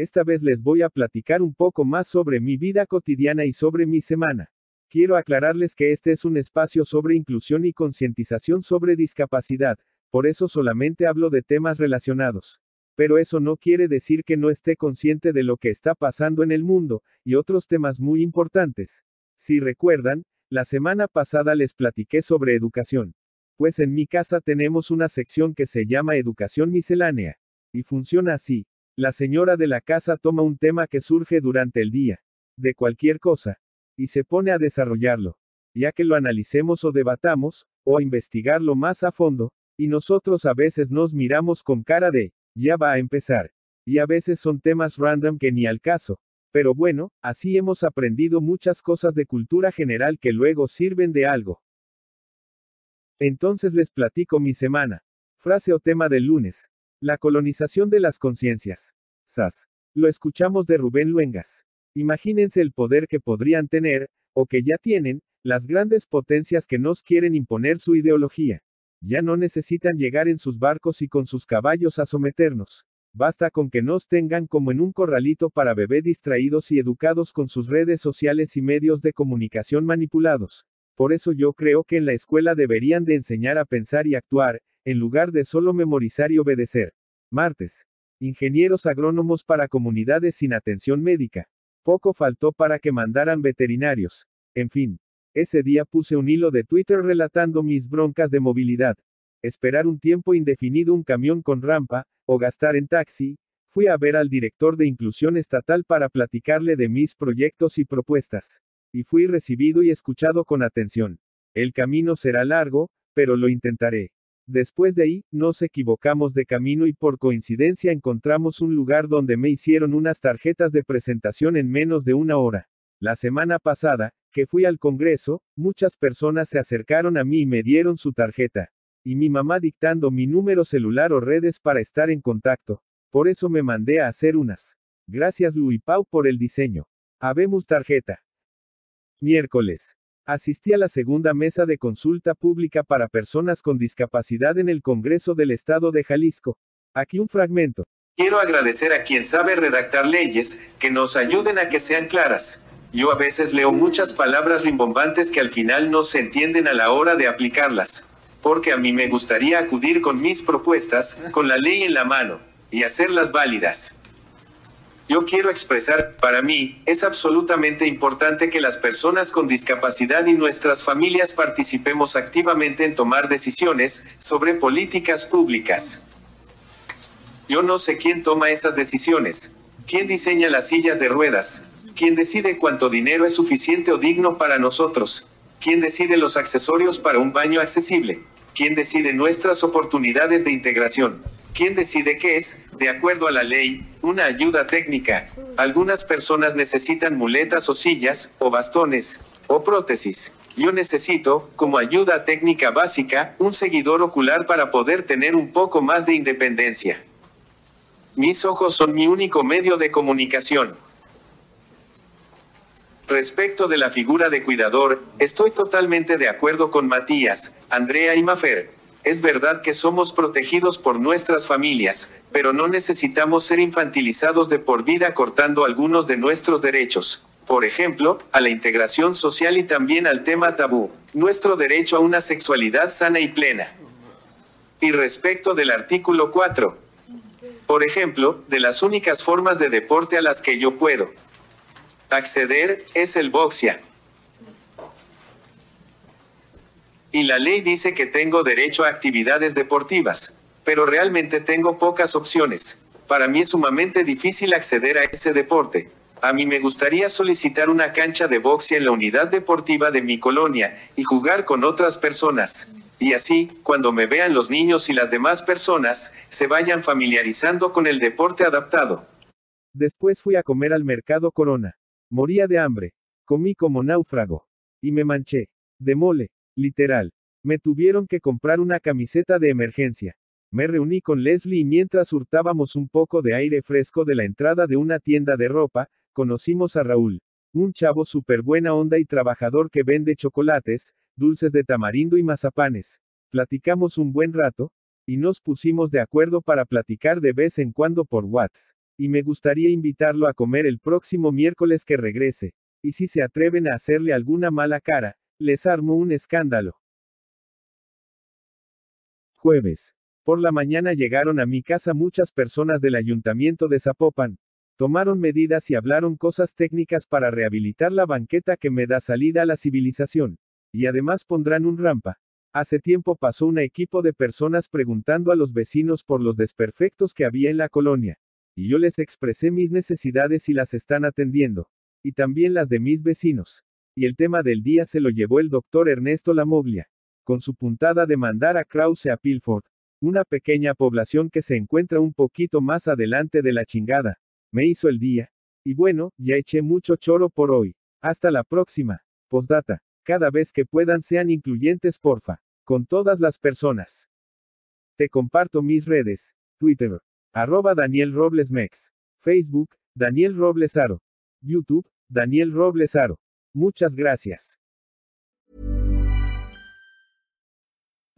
Esta vez les voy a platicar un poco más sobre mi vida cotidiana y sobre mi semana. Quiero aclararles que este es un espacio sobre inclusión y concientización sobre discapacidad, por eso solamente hablo de temas relacionados. Pero eso no quiere decir que no esté consciente de lo que está pasando en el mundo, y otros temas muy importantes. Si recuerdan, la semana pasada les platiqué sobre educación. Pues en mi casa tenemos una sección que se llama Educación Miscelánea. Y funciona así. La señora de la casa toma un tema que surge durante el día, de cualquier cosa, y se pone a desarrollarlo, ya que lo analicemos o debatamos, o a investigarlo más a fondo, y nosotros a veces nos miramos con cara de, ya va a empezar, y a veces son temas random que ni al caso. Pero bueno, así hemos aprendido muchas cosas de cultura general que luego sirven de algo. Entonces les platico mi semana. Frase o tema del lunes. La colonización de las conciencias. SAS. Lo escuchamos de Rubén Luengas. Imagínense el poder que podrían tener, o que ya tienen, las grandes potencias que nos quieren imponer su ideología. Ya no necesitan llegar en sus barcos y con sus caballos a someternos. Basta con que nos tengan como en un corralito para bebé distraídos y educados con sus redes sociales y medios de comunicación manipulados. Por eso yo creo que en la escuela deberían de enseñar a pensar y actuar, en lugar de solo memorizar y obedecer. Martes. Ingenieros agrónomos para comunidades sin atención médica. Poco faltó para que mandaran veterinarios. En fin. Ese día puse un hilo de Twitter relatando mis broncas de movilidad. Esperar un tiempo indefinido un camión con rampa, o gastar en taxi, fui a ver al director de inclusión estatal para platicarle de mis proyectos y propuestas. Y fui recibido y escuchado con atención. El camino será largo, pero lo intentaré. Después de ahí, nos equivocamos de camino y por coincidencia encontramos un lugar donde me hicieron unas tarjetas de presentación en menos de una hora. La semana pasada, que fui al Congreso, muchas personas se acercaron a mí y me dieron su tarjeta. Y mi mamá dictando mi número celular o redes para estar en contacto. Por eso me mandé a hacer unas. Gracias Luis Pau por el diseño. Habemos tarjeta. Miércoles. Asistí a la segunda mesa de consulta pública para personas con discapacidad en el Congreso del Estado de Jalisco. Aquí un fragmento. Quiero agradecer a quien sabe redactar leyes, que nos ayuden a que sean claras. Yo a veces leo muchas palabras rimbombantes que al final no se entienden a la hora de aplicarlas. Porque a mí me gustaría acudir con mis propuestas, con la ley en la mano, y hacerlas válidas. Yo quiero expresar, para mí, es absolutamente importante que las personas con discapacidad y nuestras familias participemos activamente en tomar decisiones sobre políticas públicas. Yo no sé quién toma esas decisiones. ¿Quién diseña las sillas de ruedas? ¿Quién decide cuánto dinero es suficiente o digno para nosotros? ¿Quién decide los accesorios para un baño accesible? ¿Quién decide nuestras oportunidades de integración? ¿Quién decide qué es, de acuerdo a la ley, una ayuda técnica? Algunas personas necesitan muletas o sillas, o bastones, o prótesis. Yo necesito, como ayuda técnica básica, un seguidor ocular para poder tener un poco más de independencia. Mis ojos son mi único medio de comunicación. Respecto de la figura de cuidador, estoy totalmente de acuerdo con Matías, Andrea y Mafer. Es verdad que somos protegidos por nuestras familias, pero no necesitamos ser infantilizados de por vida cortando algunos de nuestros derechos. Por ejemplo, a la integración social y también al tema tabú, nuestro derecho a una sexualidad sana y plena. Y respecto del artículo 4, por ejemplo, de las únicas formas de deporte a las que yo puedo acceder, es el boxia. Y la ley dice que tengo derecho a actividades deportivas, pero realmente tengo pocas opciones. Para mí es sumamente difícil acceder a ese deporte. A mí me gustaría solicitar una cancha de boxeo en la unidad deportiva de mi colonia y jugar con otras personas. Y así, cuando me vean los niños y las demás personas, se vayan familiarizando con el deporte adaptado. Después fui a comer al mercado Corona. Moría de hambre. Comí como náufrago. Y me manché. De mole. Literal. Me tuvieron que comprar una camiseta de emergencia. Me reuní con Leslie y mientras hurtábamos un poco de aire fresco de la entrada de una tienda de ropa, conocimos a Raúl. Un chavo súper buena onda y trabajador que vende chocolates, dulces de tamarindo y mazapanes. Platicamos un buen rato, y nos pusimos de acuerdo para platicar de vez en cuando por WhatsApp. Y me gustaría invitarlo a comer el próximo miércoles que regrese. Y si se atreven a hacerle alguna mala cara, les armó un escándalo. Jueves. Por la mañana llegaron a mi casa muchas personas del ayuntamiento de Zapopan. Tomaron medidas y hablaron cosas técnicas para rehabilitar la banqueta que me da salida a la civilización. Y además pondrán un rampa. Hace tiempo pasó un equipo de personas preguntando a los vecinos por los desperfectos que había en la colonia. Y yo les expresé mis necesidades y las están atendiendo. Y también las de mis vecinos. Y el tema del día se lo llevó el doctor Ernesto Lamoglia. Con su puntada de mandar a Krause a Pilford. Una pequeña población que se encuentra un poquito más adelante de la chingada. Me hizo el día. Y bueno, ya eché mucho choro por hoy. Hasta la próxima. Postdata. Cada vez que puedan sean incluyentes porfa. Con todas las personas. Te comparto mis redes. Twitter. Arroba Daniel Robles Mex. Facebook, Daniel Robles Aro. YouTube, Daniel Robles Aro. Muchas gracias.